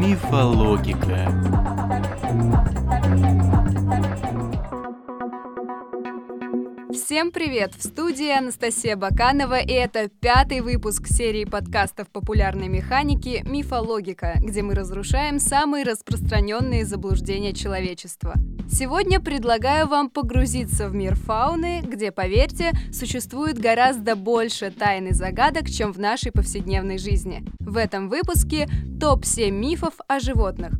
Мифологика. Всем привет! В студии Анастасия Баканова, и это пятый выпуск серии подкастов популярной механики «Мифологика», где мы разрушаем самые распространенные заблуждения человечества. Сегодня предлагаю вам погрузиться в мир фауны, где, поверьте, существует гораздо больше тайн и загадок, чем в нашей повседневной жизни. В этом выпуске топ-7 мифов о животных.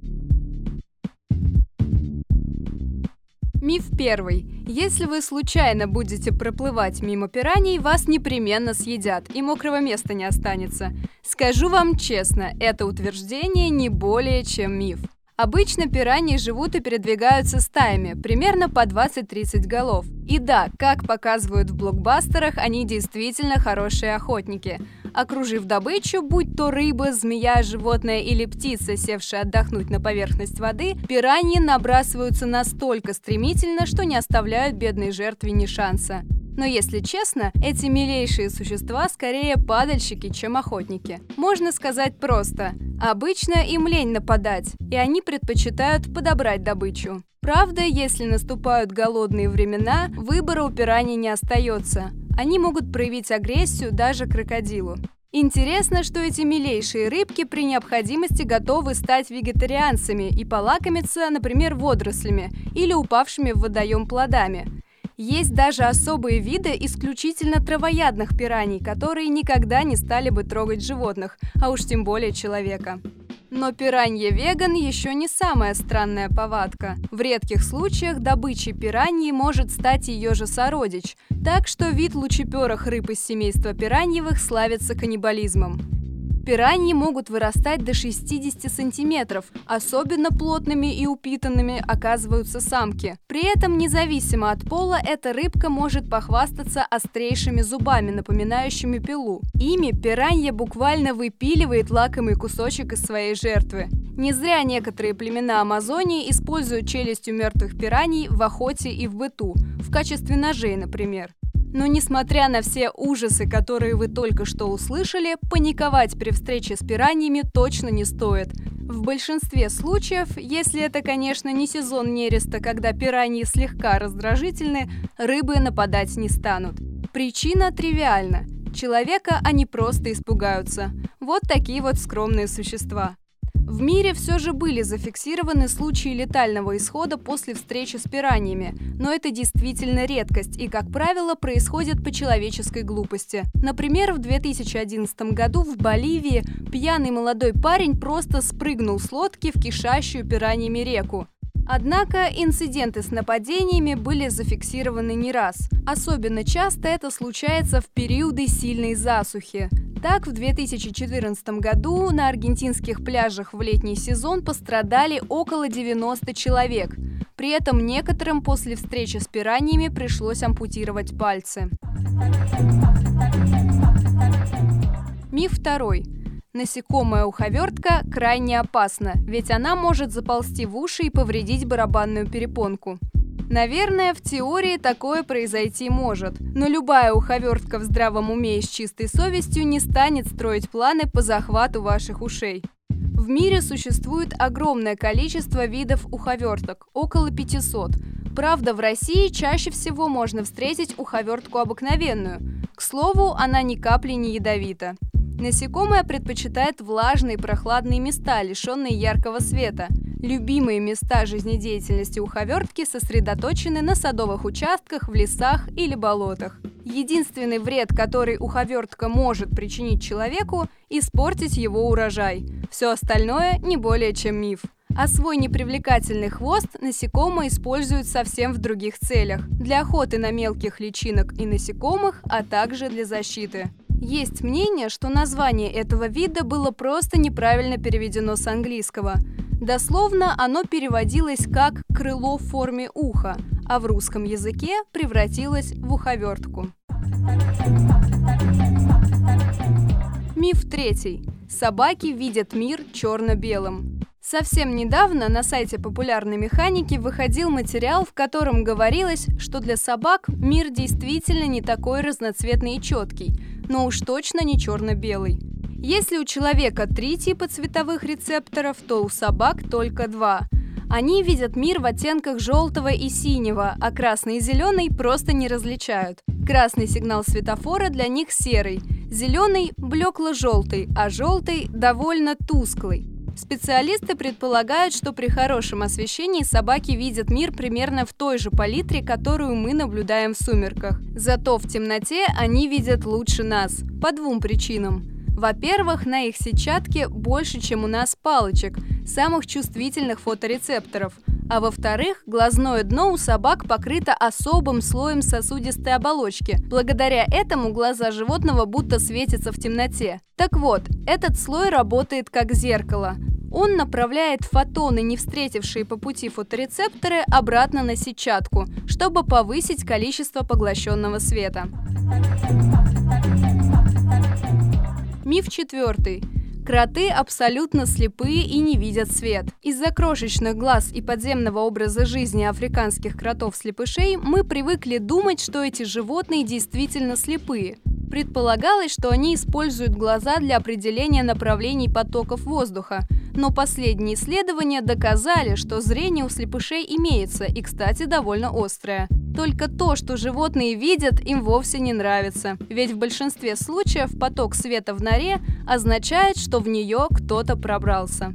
Миф первый. Если вы случайно будете проплывать мимо пираний, вас непременно съедят, и мокрого места не останется. Скажу вам честно, это утверждение не более чем миф. Обычно пираньи живут и передвигаются стаями, примерно по 20-30 голов. И да, как показывают в блокбастерах, они действительно хорошие охотники. Окружив добычу, будь то рыба, змея, животное или птица, севшая отдохнуть на поверхность воды, пираньи набрасываются настолько стремительно, что не оставляют бедной жертве ни шанса. Но если честно, эти милейшие существа скорее падальщики, чем охотники. Можно сказать просто. Обычно им лень нападать, и они предпочитают подобрать добычу. Правда, если наступают голодные времена, выбора у пираний не остается. Они могут проявить агрессию даже крокодилу. Интересно, что эти милейшие рыбки при необходимости готовы стать вегетарианцами и полакомиться, например, водорослями или упавшими в водоем плодами. Есть даже особые виды исключительно травоядных пираний, которые никогда не стали бы трогать животных, а уж тем более человека. Но пиранья-веган еще не самая странная повадка. В редких случаях добычей пираньи может стать ее же сородич, так что вид лучеперых рыб из семейства пираньевых славится каннибализмом. Пираньи могут вырастать до 60 сантиметров. Особенно плотными и упитанными оказываются самки. При этом, независимо от пола, эта рыбка может похвастаться острейшими зубами, напоминающими пилу. Ими пиранья буквально выпиливает лакомый кусочек из своей жертвы. Не зря некоторые племена Амазонии используют челюстью мертвых пираний в охоте и в быту, в качестве ножей, например. Но несмотря на все ужасы, которые вы только что услышали, паниковать при встрече с пираньями точно не стоит. В большинстве случаев, если это, конечно, не сезон нереста, когда пираньи слегка раздражительны, рыбы нападать не станут. Причина тривиальна. Человека они просто испугаются. Вот такие вот скромные существа. В мире все же были зафиксированы случаи летального исхода после встречи с пираньями, но это действительно редкость и, как правило, происходит по человеческой глупости. Например, в 2011 году в Боливии пьяный молодой парень просто спрыгнул с лодки в кишащую пираньями реку. Однако инциденты с нападениями были зафиксированы не раз. Особенно часто это случается в периоды сильной засухи. Так, в 2014 году на аргентинских пляжах в летний сезон пострадали около 90 человек. При этом некоторым после встречи с пираньями пришлось ампутировать пальцы. Миф второй. Насекомая уховертка крайне опасна, ведь она может заползти в уши и повредить барабанную перепонку. Наверное, в теории такое произойти может, но любая уховертка в здравом уме и с чистой совестью не станет строить планы по захвату ваших ушей. В мире существует огромное количество видов уховерток, около 500. Правда, в России чаще всего можно встретить уховертку обыкновенную. К слову, она ни капли не ядовита. Насекомое предпочитает влажные прохладные места, лишенные яркого света. Любимые места жизнедеятельности уховертки сосредоточены на садовых участках, в лесах или болотах. Единственный вред, который уховертка может причинить человеку – испортить его урожай. Все остальное не более чем миф. А свой непривлекательный хвост насекомое используют совсем в других целях – для охоты на мелких личинок и насекомых, а также для защиты. Есть мнение, что название этого вида было просто неправильно переведено с английского. Дословно оно переводилось как «крыло в форме уха», а в русском языке превратилось в уховертку. Миф третий. Собаки видят мир черно-белым. Совсем недавно на сайте популярной механики выходил материал, в котором говорилось, что для собак мир действительно не такой разноцветный и четкий, но уж точно не черно-белый. Если у человека три типа цветовых рецепторов, то у собак только два. Они видят мир в оттенках желтого и синего, а красный и зеленый просто не различают. Красный сигнал светофора для них серый, зеленый – блекло-желтый, а желтый – довольно тусклый. Специалисты предполагают, что при хорошем освещении собаки видят мир примерно в той же палитре, которую мы наблюдаем в сумерках. Зато в темноте они видят лучше нас. По двум причинам. Во-первых, на их сетчатке больше, чем у нас палочек, самых чувствительных фоторецепторов. А во-вторых, глазное дно у собак покрыто особым слоем сосудистой оболочки. Благодаря этому глаза животного будто светятся в темноте. Так вот, этот слой работает как зеркало. Он направляет фотоны, не встретившие по пути фоторецепторы, обратно на сетчатку, чтобы повысить количество поглощенного света. Миф четвертый. Кроты абсолютно слепые и не видят свет. Из-за крошечных глаз и подземного образа жизни африканских кротов-слепышей мы привыкли думать, что эти животные действительно слепые. Предполагалось, что они используют глаза для определения направлений потоков воздуха, но последние исследования доказали, что зрение у слепышей имеется и, кстати, довольно острое. Только то, что животные видят, им вовсе не нравится. Ведь в большинстве случаев поток света в норе означает, что в нее кто-то пробрался.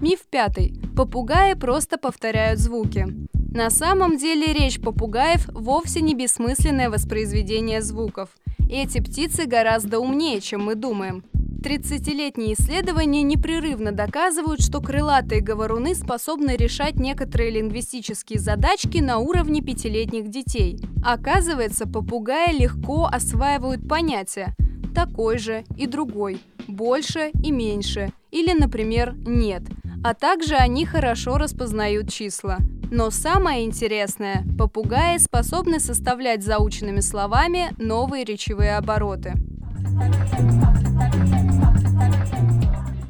Миф пятый. Попугаи просто повторяют звуки. На самом деле речь попугаев вовсе не бессмысленное воспроизведение звуков. Эти птицы гораздо умнее, чем мы думаем. 30-летние исследования непрерывно доказывают, что крылатые говоруны способны решать некоторые лингвистические задачки на уровне пятилетних детей. Оказывается, попугаи легко осваивают понятия «такой же» и «другой», «больше» и «меньше» или, например, «нет», а также они хорошо распознают числа. Но самое интересное, попугаи способны составлять заученными словами новые речевые обороты.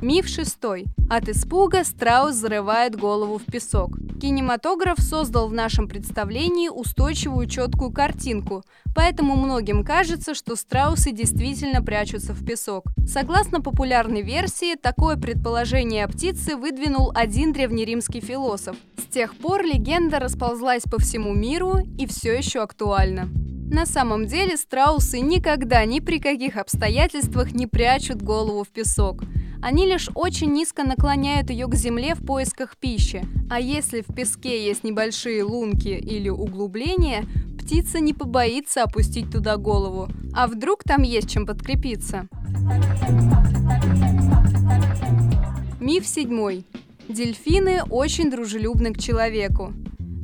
Миф шестой. От испуга страус зарывает голову в песок. Кинематограф создал в нашем представлении устойчивую четкую картинку, поэтому многим кажется, что страусы действительно прячутся в песок. Согласно популярной версии, такое предположение о птице выдвинул один древнеримский философ. С тех пор легенда расползлась по всему миру и все еще актуальна. На самом деле страусы никогда ни при каких обстоятельствах не прячут голову в песок – они лишь очень низко наклоняют ее к земле в поисках пищи. А если в песке есть небольшие лунки или углубления, птица не побоится опустить туда голову. А вдруг там есть чем подкрепиться? Миф седьмой. Дельфины очень дружелюбны к человеку.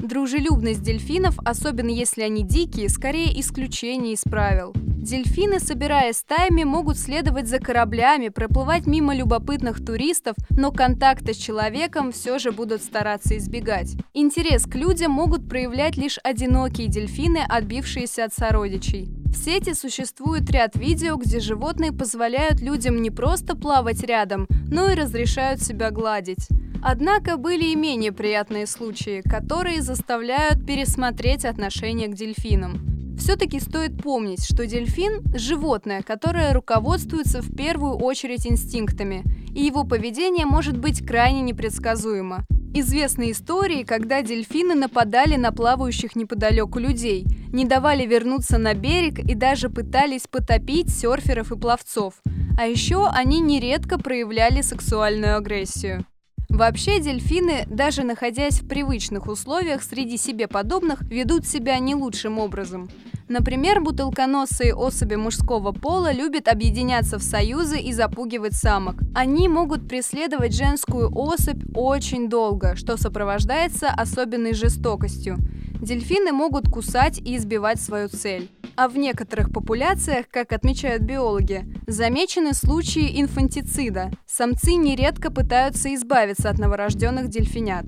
Дружелюбность дельфинов, особенно если они дикие, скорее исключение из правил. Дельфины, собираясь стаями, могут следовать за кораблями, проплывать мимо любопытных туристов, но контакта с человеком все же будут стараться избегать. Интерес к людям могут проявлять лишь одинокие дельфины, отбившиеся от сородичей. В сети существует ряд видео, где животные позволяют людям не просто плавать рядом, но и разрешают себя гладить. Однако были и менее приятные случаи, которые заставляют пересмотреть отношение к дельфинам. Все-таки стоит помнить, что дельфин – животное, которое руководствуется в первую очередь инстинктами, и его поведение может быть крайне непредсказуемо. Известны истории, когда дельфины нападали на плавающих неподалеку людей, не давали вернуться на берег и даже пытались потопить серферов и пловцов. А еще они нередко проявляли сексуальную агрессию. Вообще дельфины, даже находясь в привычных условиях среди себе подобных, ведут себя не лучшим образом. Например, бутылконосые особи мужского пола любят объединяться в союзы и запугивать самок. Они могут преследовать женскую особь очень долго, что сопровождается особенной жестокостью. Дельфины могут кусать и избивать свою цель. А в некоторых популяциях, как отмечают биологи, замечены случаи инфантицида. Самцы нередко пытаются избавиться от новорожденных дельфинят.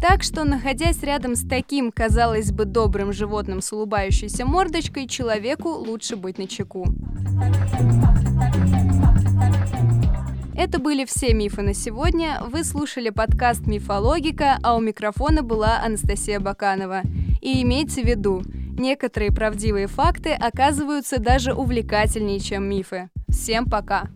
Так что, находясь рядом с таким, казалось бы, добрым животным с улыбающейся мордочкой, человеку лучше быть начеку. Это были все мифы на сегодня. Вы слушали подкаст «Мифологика», а у микрофона была Анастасия Баканова. И имейте в виду, Некоторые правдивые факты оказываются даже увлекательнее, чем мифы. Всем пока!